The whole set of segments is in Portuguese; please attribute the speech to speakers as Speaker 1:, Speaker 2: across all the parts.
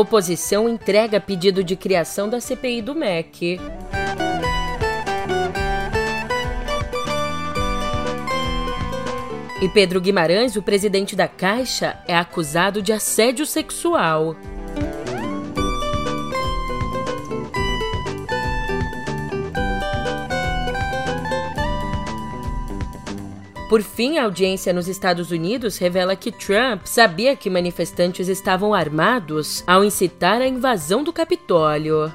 Speaker 1: Oposição entrega pedido de criação da CPI do MEC. E Pedro Guimarães, o presidente da Caixa, é acusado de assédio sexual. Por fim, a audiência nos Estados Unidos revela que Trump sabia que manifestantes estavam armados ao incitar a invasão do Capitólio.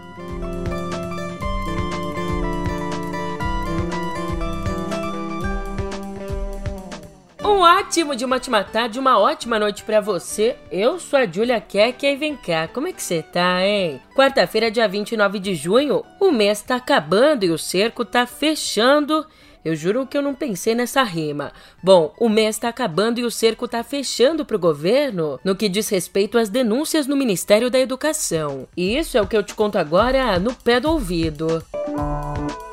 Speaker 1: Um ótimo de uma tarde, uma ótima noite para você. Eu sou a Julia Keck e vem cá, como é que você tá, hein? Quarta-feira, dia 29 de junho, o mês tá acabando e o cerco tá fechando. Eu juro que eu não pensei nessa rima. Bom, o mês está acabando e o cerco está fechando para o governo no que diz respeito às denúncias no Ministério da Educação. E isso é o que eu te conto agora no pé do ouvido. É,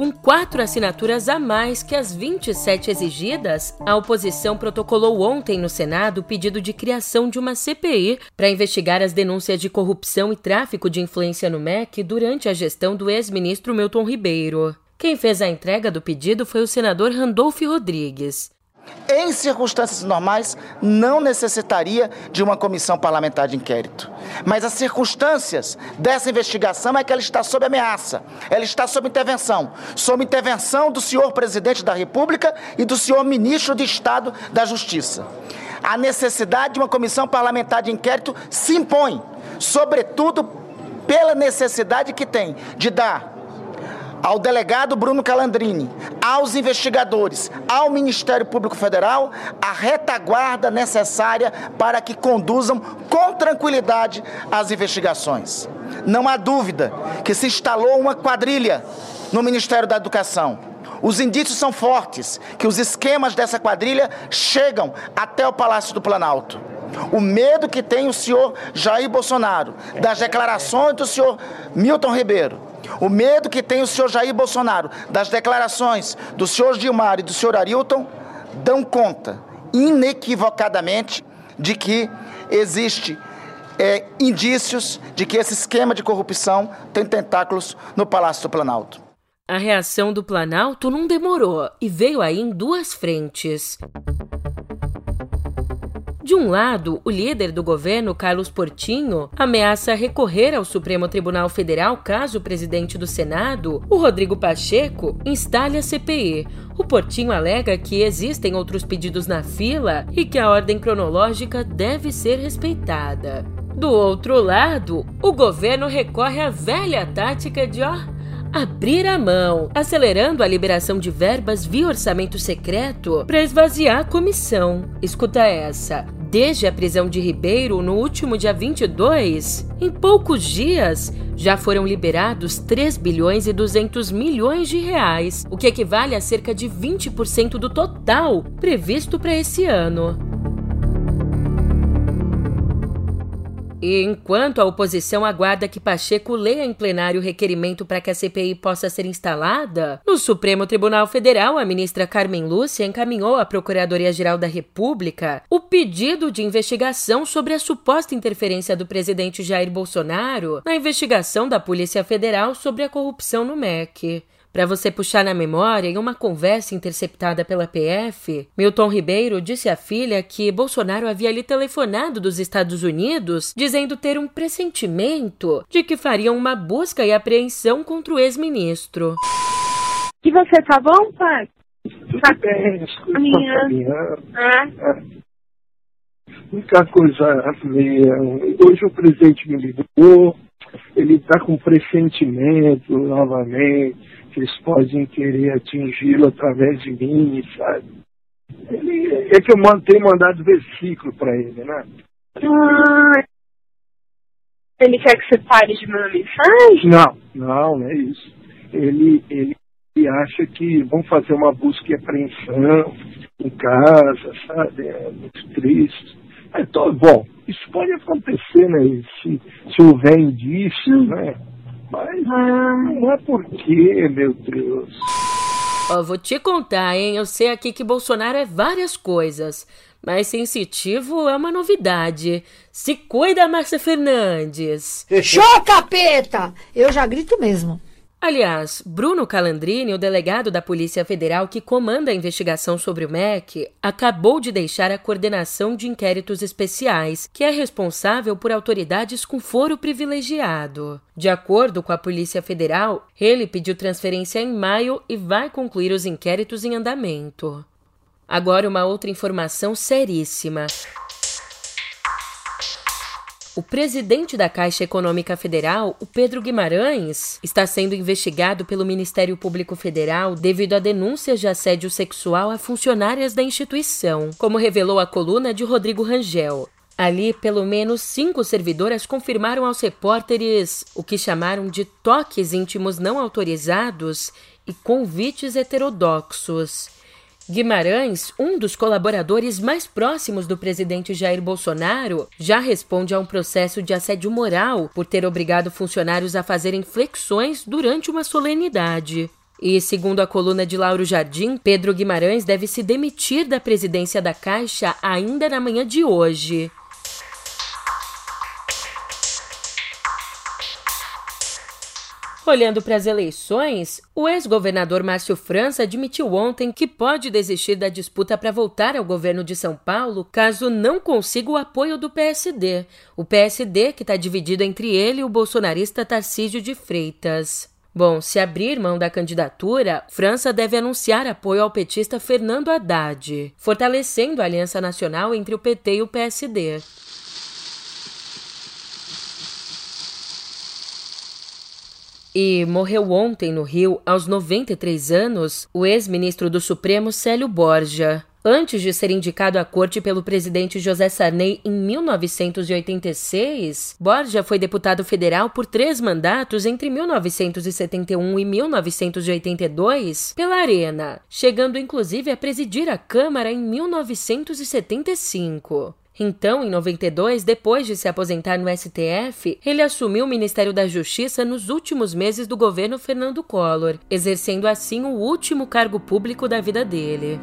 Speaker 1: com quatro assinaturas a mais que as 27 exigidas, a oposição protocolou ontem no Senado o pedido de criação de uma CPI para investigar as denúncias de corrupção e tráfico de influência no MEC durante a gestão do ex-ministro Milton Ribeiro. Quem fez a entrega do pedido foi o senador Randolph Rodrigues.
Speaker 2: Em circunstâncias normais, não necessitaria de uma comissão parlamentar de inquérito. Mas as circunstâncias dessa investigação é que ela está sob ameaça, ela está sob intervenção sob intervenção do senhor presidente da República e do senhor ministro de Estado da Justiça. A necessidade de uma comissão parlamentar de inquérito se impõe, sobretudo pela necessidade que tem de dar ao delegado Bruno Calandrini, aos investigadores, ao Ministério Público Federal, a retaguarda necessária para que conduzam com tranquilidade as investigações. Não há dúvida que se instalou uma quadrilha no Ministério da Educação. Os indícios são fortes que os esquemas dessa quadrilha chegam até o Palácio do Planalto. O medo que tem o senhor Jair Bolsonaro, das declarações do senhor Milton Ribeiro, o medo que tem o senhor Jair Bolsonaro das declarações do senhor Gilmar e do senhor Arilton dão conta, inequivocadamente, de que existe é, indícios de que esse esquema de corrupção tem tentáculos no Palácio do Planalto.
Speaker 1: A reação do Planalto não demorou e veio aí em duas frentes. De um lado, o líder do governo, Carlos Portinho, ameaça recorrer ao Supremo Tribunal Federal caso o presidente do Senado, o Rodrigo Pacheco, instale a CPI. O Portinho alega que existem outros pedidos na fila e que a ordem cronológica deve ser respeitada. Do outro lado, o governo recorre à velha tática de ó, abrir a mão, acelerando a liberação de verbas via orçamento secreto para esvaziar a comissão. Escuta essa. Desde a prisão de Ribeiro no último dia 22, em poucos dias já foram liberados 3 bilhões e 200 milhões de reais, o que equivale a cerca de 20% do total previsto para esse ano. E enquanto a oposição aguarda que Pacheco leia em plenário o requerimento para que a CPI possa ser instalada, no Supremo Tribunal Federal, a ministra Carmen Lúcia encaminhou à Procuradoria-Geral da República o pedido de investigação sobre a suposta interferência do presidente Jair Bolsonaro na investigação da Polícia Federal sobre a corrupção no MEC. Para você puxar na memória, em uma conversa interceptada pela PF, Milton Ribeiro disse à filha que Bolsonaro havia lhe telefonado dos Estados Unidos dizendo ter um pressentimento de que fariam uma busca e apreensão contra o ex-ministro.
Speaker 3: E você tá bom, pai?
Speaker 4: Tudo tá bem, caminhando. É. Muita coisa meia. Hoje o presidente me ligou, ele está com pressentimento novamente que eles podem querer atingi-lo através de mim, sabe? Ele, é que eu tenho mandado versículo para ele, né?
Speaker 3: Ah, ele quer que você pare de mandar mensagem?
Speaker 4: Não, não, não é isso. Ele, ele, ele acha que vão fazer uma busca e apreensão em casa, sabe? É muito triste. Então, bom, isso pode acontecer, né? Se, se houver indícios, né? Mas não é porque, meu Deus.
Speaker 1: Ó, vou te contar, hein? Eu sei aqui que Bolsonaro é várias coisas, mas sensitivo é uma novidade. Se cuida, Márcia Fernandes.
Speaker 5: Show, capeta! Eu já grito mesmo.
Speaker 1: Aliás, Bruno Calandrini, o delegado da Polícia Federal que comanda a investigação sobre o MEC, acabou de deixar a coordenação de inquéritos especiais, que é responsável por autoridades com foro privilegiado. De acordo com a Polícia Federal, ele pediu transferência em maio e vai concluir os inquéritos em andamento. Agora, uma outra informação seríssima. O presidente da Caixa Econômica Federal, o Pedro Guimarães, está sendo investigado pelo Ministério Público Federal devido a denúncias de assédio sexual a funcionárias da instituição, como revelou a coluna de Rodrigo Rangel. Ali, pelo menos cinco servidoras confirmaram aos repórteres o que chamaram de toques íntimos não autorizados e convites heterodoxos. Guimarães, um dos colaboradores mais próximos do presidente Jair Bolsonaro, já responde a um processo de assédio moral por ter obrigado funcionários a fazerem flexões durante uma solenidade. E, segundo a coluna de Lauro Jardim, Pedro Guimarães deve se demitir da presidência da Caixa ainda na manhã de hoje. Olhando para as eleições, o ex-governador Márcio França admitiu ontem que pode desistir da disputa para voltar ao governo de São Paulo caso não consiga o apoio do PSD. O PSD que está dividido entre ele e o bolsonarista Tarcísio de Freitas. Bom, se abrir mão da candidatura, França deve anunciar apoio ao petista Fernando Haddad, fortalecendo a aliança nacional entre o PT e o PSD. E morreu ontem no Rio, aos 93 anos, o ex-ministro do Supremo Célio Borja. Antes de ser indicado à corte pelo presidente José Sarney em 1986, Borja foi deputado federal por três mandatos entre 1971 e 1982 pela Arena, chegando inclusive a presidir a Câmara em 1975. Então, em 92, depois de se aposentar no STF, ele assumiu o Ministério da Justiça nos últimos meses do governo Fernando Collor, exercendo assim o último cargo público da vida dele.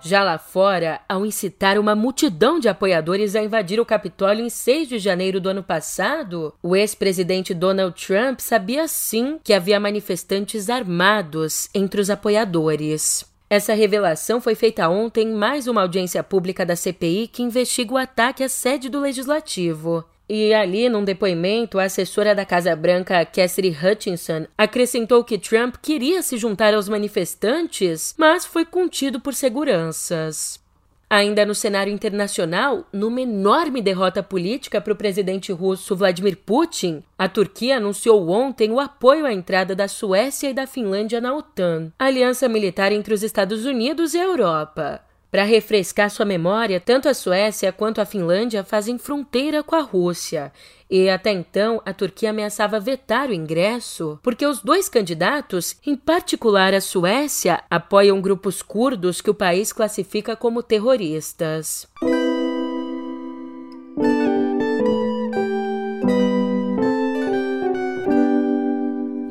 Speaker 1: Já lá fora, ao incitar uma multidão de apoiadores a invadir o Capitólio em 6 de janeiro do ano passado, o ex-presidente Donald Trump sabia sim que havia manifestantes armados entre os apoiadores. Essa revelação foi feita ontem em mais uma audiência pública da CPI que investiga o ataque à sede do Legislativo. E ali, num depoimento, a assessora da Casa Branca, Cassidy Hutchinson, acrescentou que Trump queria se juntar aos manifestantes, mas foi contido por seguranças. Ainda no cenário internacional, numa enorme derrota política para o presidente russo Vladimir Putin, a Turquia anunciou ontem o apoio à entrada da Suécia e da Finlândia na OTAN, aliança militar entre os Estados Unidos e a Europa. Para refrescar sua memória, tanto a Suécia quanto a Finlândia fazem fronteira com a Rússia. E até então, a Turquia ameaçava vetar o ingresso porque os dois candidatos, em particular a Suécia, apoiam grupos curdos que o país classifica como terroristas.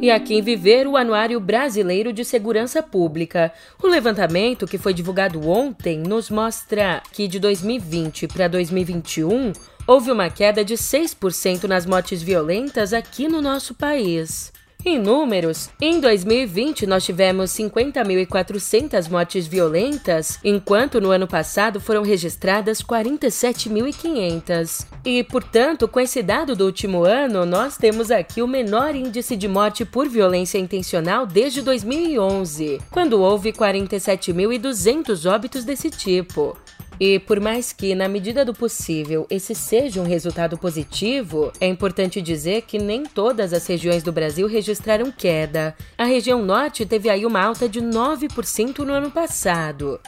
Speaker 1: E aqui em Viver o Anuário Brasileiro de Segurança Pública. O levantamento que foi divulgado ontem nos mostra que de 2020 para 2021 houve uma queda de 6% nas mortes violentas aqui no nosso país. Em números, em 2020 nós tivemos 50.400 mortes violentas, enquanto no ano passado foram registradas 47.500. E, portanto, com esse dado do último ano, nós temos aqui o menor índice de morte por violência intencional desde 2011, quando houve 47.200 óbitos desse tipo. E por mais que, na medida do possível, esse seja um resultado positivo, é importante dizer que nem todas as regiões do Brasil registraram queda. A região norte teve aí uma alta de 9% no ano passado.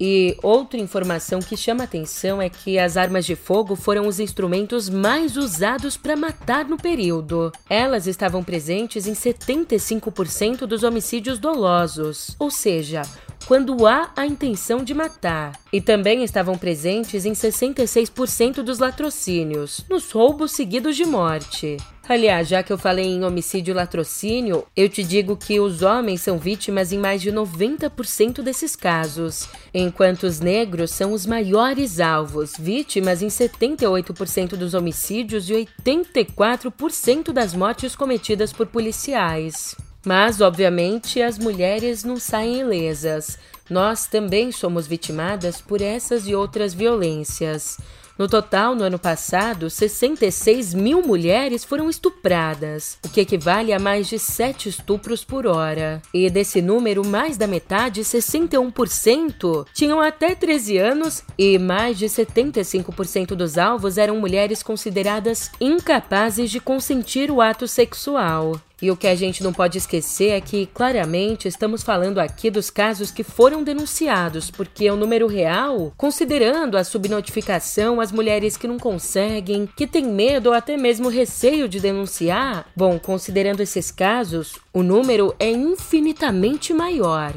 Speaker 1: E outra informação que chama atenção é que as armas de fogo foram os instrumentos mais usados para matar no período. Elas estavam presentes em 75% dos homicídios dolosos, ou seja, quando há a intenção de matar. E também estavam presentes em 66% dos latrocínios, nos roubos seguidos de morte. Aliás, já que eu falei em homicídio e latrocínio, eu te digo que os homens são vítimas em mais de 90% desses casos, enquanto os negros são os maiores alvos, vítimas em 78% dos homicídios e 84% das mortes cometidas por policiais. Mas, obviamente, as mulheres não saem ilesas. Nós também somos vitimadas por essas e outras violências. No total, no ano passado, 66 mil mulheres foram estupradas, o que equivale a mais de 7 estupros por hora. E desse número, mais da metade, 61%, tinham até 13 anos e mais de 75% dos alvos eram mulheres consideradas incapazes de consentir o ato sexual. E o que a gente não pode esquecer é que, claramente, estamos falando aqui dos casos que foram denunciados, porque o número real, considerando a subnotificação, as mulheres que não conseguem, que têm medo ou até mesmo receio de denunciar, bom, considerando esses casos, o número é infinitamente maior.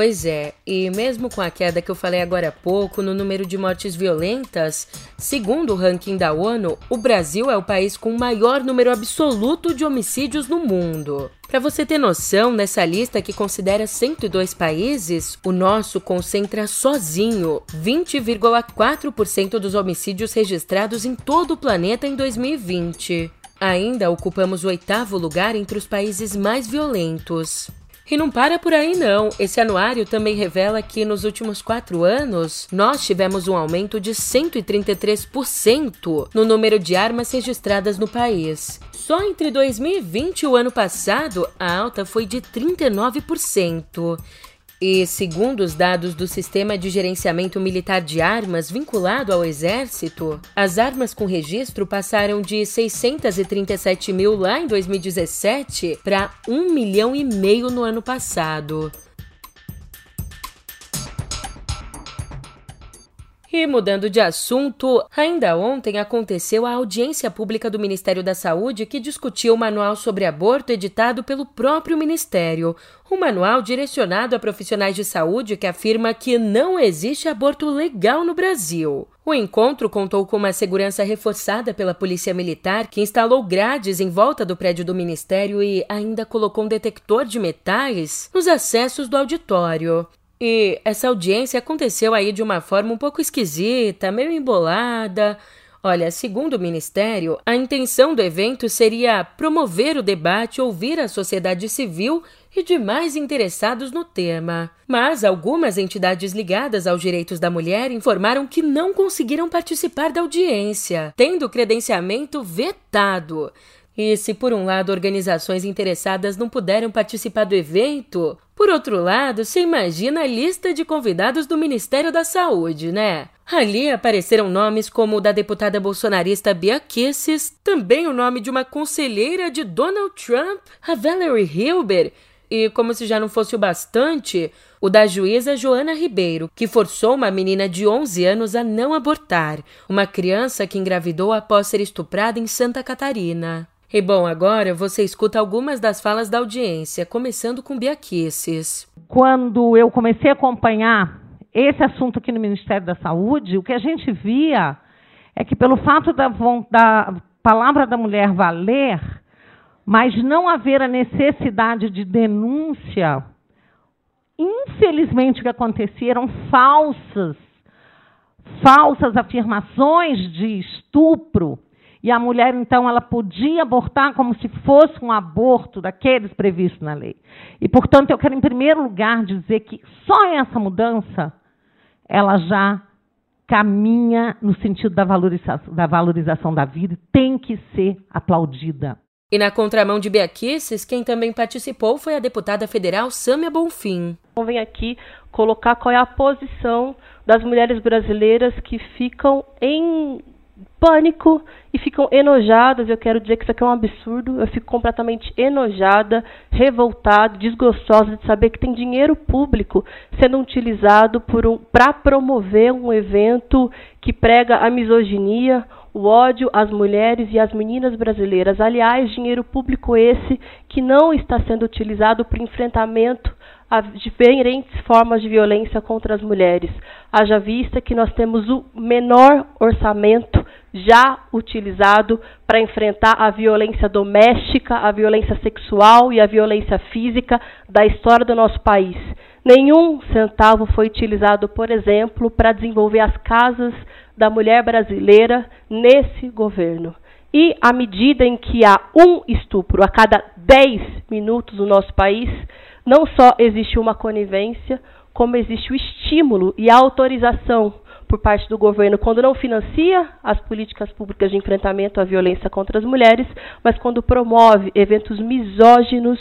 Speaker 1: Pois é, e mesmo com a queda que eu falei agora há pouco no número de mortes violentas, segundo o ranking da ONU, o Brasil é o país com o maior número absoluto de homicídios no mundo. Para você ter noção, nessa lista que considera 102 países, o nosso concentra sozinho 20,4% dos homicídios registrados em todo o planeta em 2020. Ainda ocupamos o oitavo lugar entre os países mais violentos. E não para por aí, não. Esse anuário também revela que nos últimos quatro anos nós tivemos um aumento de 133% no número de armas registradas no país. Só entre 2020 e o ano passado, a alta foi de 39%. E, segundo os dados do Sistema de Gerenciamento Militar de Armas vinculado ao Exército, as armas com registro passaram de 637 mil lá em 2017 para 1 milhão e meio no ano passado. E mudando de assunto, ainda ontem aconteceu a audiência pública do Ministério da Saúde que discutiu o manual sobre aborto editado pelo próprio Ministério. Um manual direcionado a profissionais de saúde que afirma que não existe aborto legal no Brasil. O encontro contou com uma segurança reforçada pela Polícia Militar, que instalou grades em volta do prédio do Ministério e ainda colocou um detector de metais nos acessos do auditório. E essa audiência aconteceu aí de uma forma um pouco esquisita, meio embolada. Olha, segundo o Ministério, a intenção do evento seria promover o debate, ouvir a sociedade civil e demais interessados no tema. Mas algumas entidades ligadas aos direitos da mulher informaram que não conseguiram participar da audiência, tendo credenciamento vetado. E se por um lado organizações interessadas não puderam participar do evento, por outro lado, se imagina a lista de convidados do Ministério da Saúde, né? Ali apareceram nomes como o da deputada bolsonarista Bia Kisses, também o nome de uma conselheira de Donald Trump, a Valerie Hilber, e como se já não fosse o bastante, o da juíza Joana Ribeiro, que forçou uma menina de 11 anos a não abortar, uma criança que engravidou após ser estuprada em Santa Catarina. E bom, agora você escuta algumas das falas da audiência, começando com Biaquices.
Speaker 6: Quando eu comecei a acompanhar esse assunto aqui no Ministério da Saúde, o que a gente via é que pelo fato da, da palavra da mulher valer, mas não haver a necessidade de denúncia, infelizmente o que acontecia eram falsas, falsas afirmações de estupro e a mulher, então, ela podia abortar como se fosse um aborto daqueles previstos na lei. E, portanto, eu quero, em primeiro lugar, dizer que só essa mudança ela já caminha no sentido da valorização da, valorização da vida e tem que ser aplaudida.
Speaker 1: E na contramão de Beaquices, quem também participou foi a deputada federal Sâmia Bonfim.
Speaker 7: Vem aqui colocar qual é a posição das mulheres brasileiras que ficam em pânico e ficam enojadas. Eu quero dizer que isso aqui é um absurdo. Eu fico completamente enojada, revoltada, desgostosa de saber que tem dinheiro público sendo utilizado para um, promover um evento que prega a misoginia, o ódio às mulheres e às meninas brasileiras. Aliás, dinheiro público esse que não está sendo utilizado para enfrentamento a diferentes formas de violência contra as mulheres. Haja vista que nós temos o menor orçamento já utilizado para enfrentar a violência doméstica, a violência sexual e a violência física da história do nosso país. Nenhum centavo foi utilizado, por exemplo, para desenvolver as casas da mulher brasileira nesse governo. E à medida em que há um estupro a cada 10 minutos no nosso país, não só existe uma conivência, como existe o estímulo e a autorização por parte do governo quando não financia as políticas públicas de enfrentamento à violência contra as mulheres, mas quando promove eventos misóginos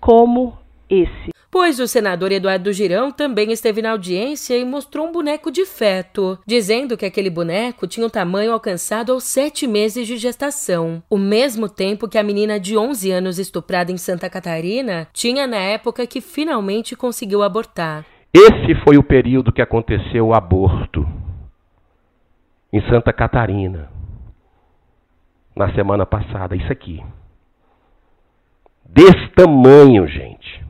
Speaker 7: como esse.
Speaker 1: Pois o senador Eduardo Girão também esteve na audiência e mostrou um boneco de feto, dizendo que aquele boneco tinha o um tamanho alcançado aos sete meses de gestação, o mesmo tempo que a menina de 11 anos estuprada em Santa Catarina tinha na época que finalmente conseguiu abortar.
Speaker 8: Esse foi o período que aconteceu o aborto em Santa Catarina, na semana passada. Isso aqui. Desse tamanho, gente.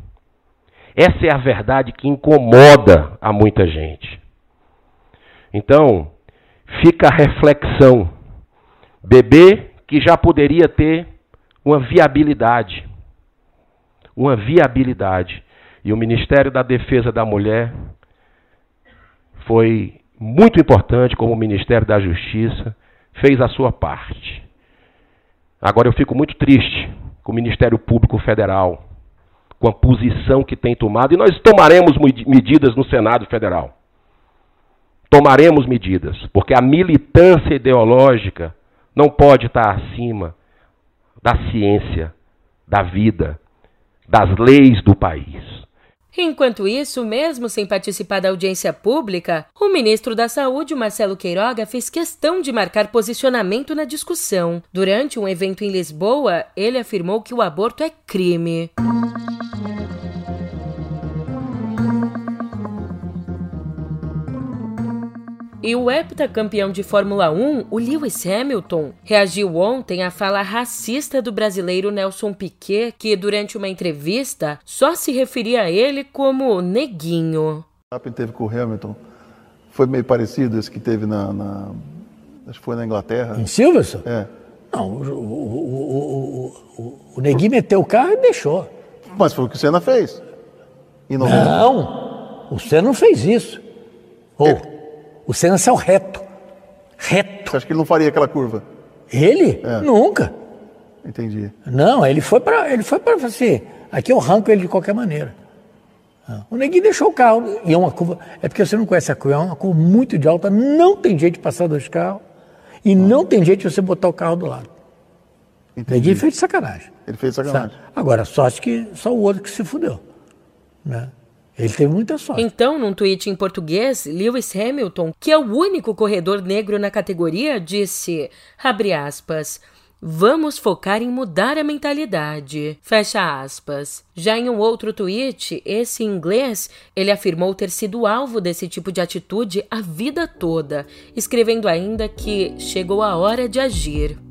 Speaker 8: Essa é a verdade que incomoda a muita gente. Então, fica a reflexão. Bebê que já poderia ter uma viabilidade. Uma viabilidade. E o Ministério da Defesa da Mulher foi muito importante, como o Ministério da Justiça, fez a sua parte. Agora eu fico muito triste com o Ministério Público Federal, com a posição que tem tomado, e nós tomaremos medidas no Senado Federal. Tomaremos medidas, porque a militância ideológica não pode estar acima da ciência, da vida, das leis do país.
Speaker 1: Enquanto isso, mesmo sem participar da audiência pública, o ministro da Saúde, Marcelo Queiroga, fez questão de marcar posicionamento na discussão. Durante um evento em Lisboa, ele afirmou que o aborto é crime. E o heptacampeão de Fórmula 1, o Lewis Hamilton, reagiu ontem à fala racista do brasileiro Nelson Piquet, que durante uma entrevista só se referia a ele como neguinho.
Speaker 9: O que teve com o Hamilton foi meio parecido esse que teve na, na acho que foi na Inglaterra.
Speaker 10: Em Silverstone?
Speaker 9: É.
Speaker 10: Não, o, o, o, o, Neguinho meteu o carro e deixou.
Speaker 9: Mas foi o que o Senna fez.
Speaker 10: Não, o Senna não fez isso. Ou, o Senna saiu reto. Reto.
Speaker 9: Você acha que ele não faria aquela curva?
Speaker 10: Ele? É. Nunca.
Speaker 9: Entendi.
Speaker 10: Não, ele foi para ele foi para assim, aqui eu arranco ele de qualquer maneira. Ah, o neguinho deixou o carro, e é uma curva, é porque você não conhece a curva, é uma curva muito de alta, não tem jeito de passar dois carros, e ah. não tem jeito de você botar o carro do lado. Entendi. O neguinho fez de sacanagem.
Speaker 9: Ele fez de sacanagem. Sabe?
Speaker 10: Agora, sorte que só o outro que se fudeu. Né? Ele teve muita sorte.
Speaker 1: Então, num tweet em português, Lewis Hamilton, que é o único corredor negro na categoria, disse, abre aspas, Vamos focar em mudar a mentalidade. Fecha aspas. Já em um outro tweet, esse inglês, ele afirmou ter sido alvo desse tipo de atitude a vida toda, escrevendo ainda que chegou a hora de agir.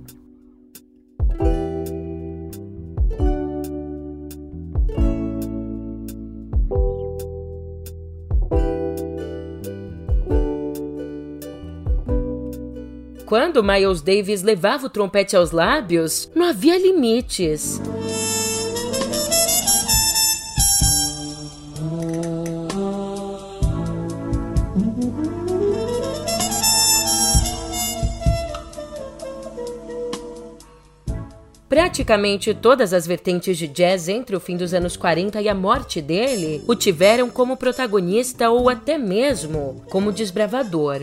Speaker 1: Quando Miles Davis levava o trompete aos lábios, não havia limites. Praticamente todas as vertentes de jazz entre o fim dos anos 40 e a morte dele o tiveram como protagonista ou até mesmo como desbravador.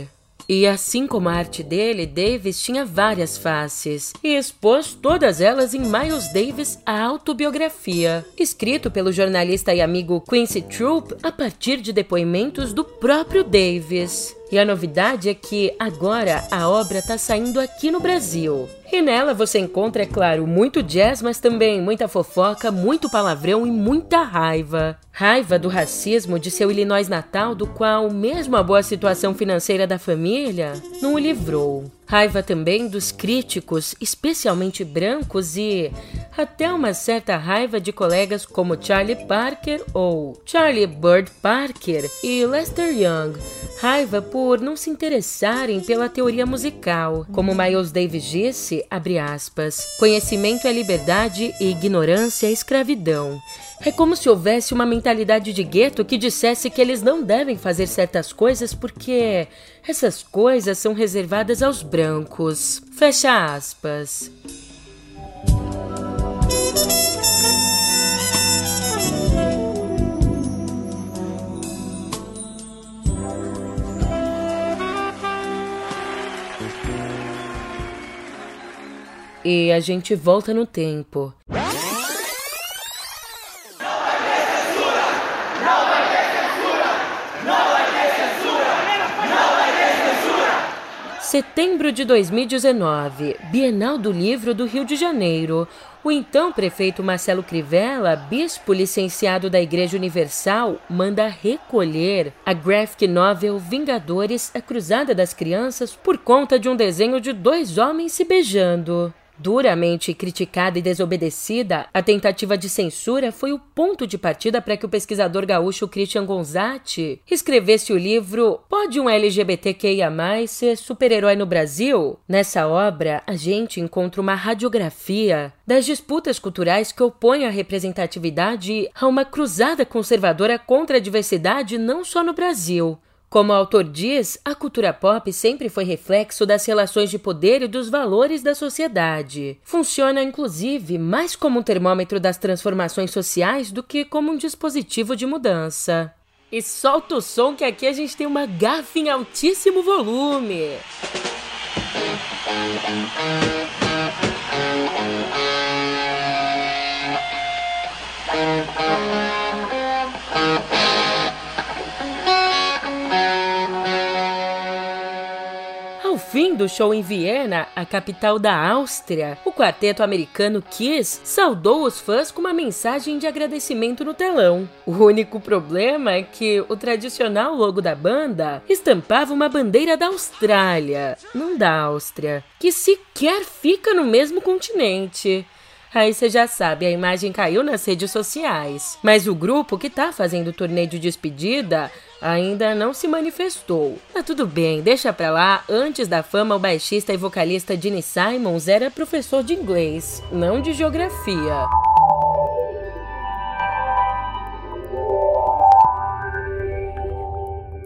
Speaker 1: E assim como a arte dele, Davis tinha várias faces e expôs todas elas em Miles Davis, a autobiografia, escrito pelo jornalista e amigo Quincy Troop a partir de depoimentos do próprio Davis. E a novidade é que agora a obra está saindo aqui no Brasil. E nela você encontra, é claro, muito jazz, mas também muita fofoca, muito palavrão e muita raiva. Raiva do racismo de seu Illinois natal, do qual, mesmo a boa situação financeira da família, não o livrou. Raiva também dos críticos, especialmente brancos, e até uma certa raiva de colegas como Charlie Parker ou Charlie Bird Parker e Lester Young. Raiva por não se interessarem pela teoria musical. Como Miles Davis disse, aspas, conhecimento é liberdade e ignorância é escravidão. É como se houvesse uma mentalidade de gueto que dissesse que eles não devem fazer certas coisas porque essas coisas são reservadas aos brancos. Fecha aspas. E a gente volta no tempo. Setembro de 2019, Bienal do Livro do Rio de Janeiro. O então prefeito Marcelo Crivella, bispo licenciado da Igreja Universal, manda recolher a graphic novel Vingadores, a Cruzada das Crianças, por conta de um desenho de dois homens se beijando. Duramente criticada e desobedecida, a tentativa de censura foi o ponto de partida para que o pesquisador gaúcho Christian Gonzatti escrevesse o livro Pode um LGBTQIA ser super-herói no Brasil? Nessa obra, a gente encontra uma radiografia das disputas culturais que opõem a representatividade a uma cruzada conservadora contra a diversidade não só no Brasil, como o autor diz, a cultura pop sempre foi reflexo das relações de poder e dos valores da sociedade. Funciona, inclusive, mais como um termômetro das transformações sociais do que como um dispositivo de mudança. E solta o som que aqui a gente tem uma gafa em altíssimo volume. Fim do show em Viena, a capital da Áustria, o quarteto americano Kiss saudou os fãs com uma mensagem de agradecimento no telão. O único problema é que o tradicional logo da banda estampava uma bandeira da Austrália, não da Áustria, que sequer fica no mesmo continente. Aí você já sabe, a imagem caiu nas redes sociais. Mas o grupo que tá fazendo o torneio de despedida ainda não se manifestou. Mas tudo bem, deixa pra lá. Antes da fama, o baixista e vocalista Gene Simons era professor de inglês, não de geografia.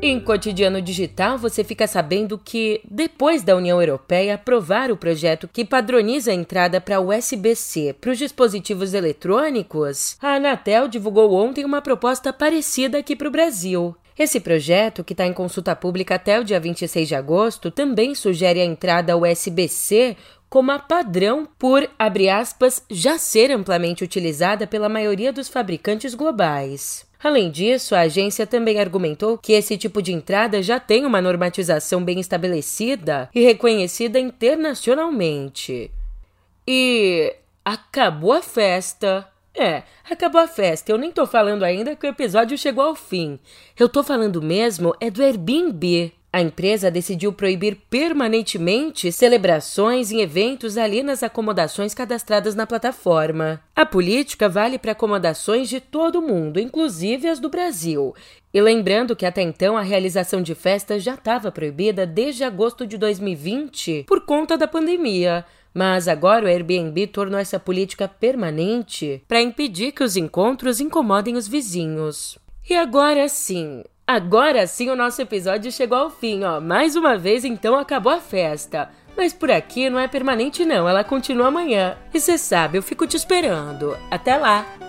Speaker 1: Em Cotidiano Digital, você fica sabendo que, depois da União Europeia aprovar o projeto que padroniza a entrada para USB-C para os dispositivos eletrônicos, a Anatel divulgou ontem uma proposta parecida aqui para o Brasil. Esse projeto, que está em consulta pública até o dia 26 de agosto, também sugere a entrada USB-C como a padrão por, abre aspas, já ser amplamente utilizada pela maioria dos fabricantes globais. Além disso, a agência também argumentou que esse tipo de entrada já tem uma normatização bem estabelecida e reconhecida internacionalmente. E acabou a festa. É, acabou a festa. Eu nem tô falando ainda que o episódio chegou ao fim. Eu tô falando mesmo é do Airbnb. A empresa decidiu proibir permanentemente celebrações e eventos ali nas acomodações cadastradas na plataforma. A política vale para acomodações de todo o mundo, inclusive as do Brasil. E lembrando que até então a realização de festas já estava proibida desde agosto de 2020 por conta da pandemia. Mas agora o Airbnb tornou essa política permanente para impedir que os encontros incomodem os vizinhos. E agora sim, Agora sim o nosso episódio chegou ao fim, ó. Mais uma vez então acabou a festa. Mas por aqui não é permanente não, ela continua amanhã. E você sabe, eu fico te esperando. Até lá!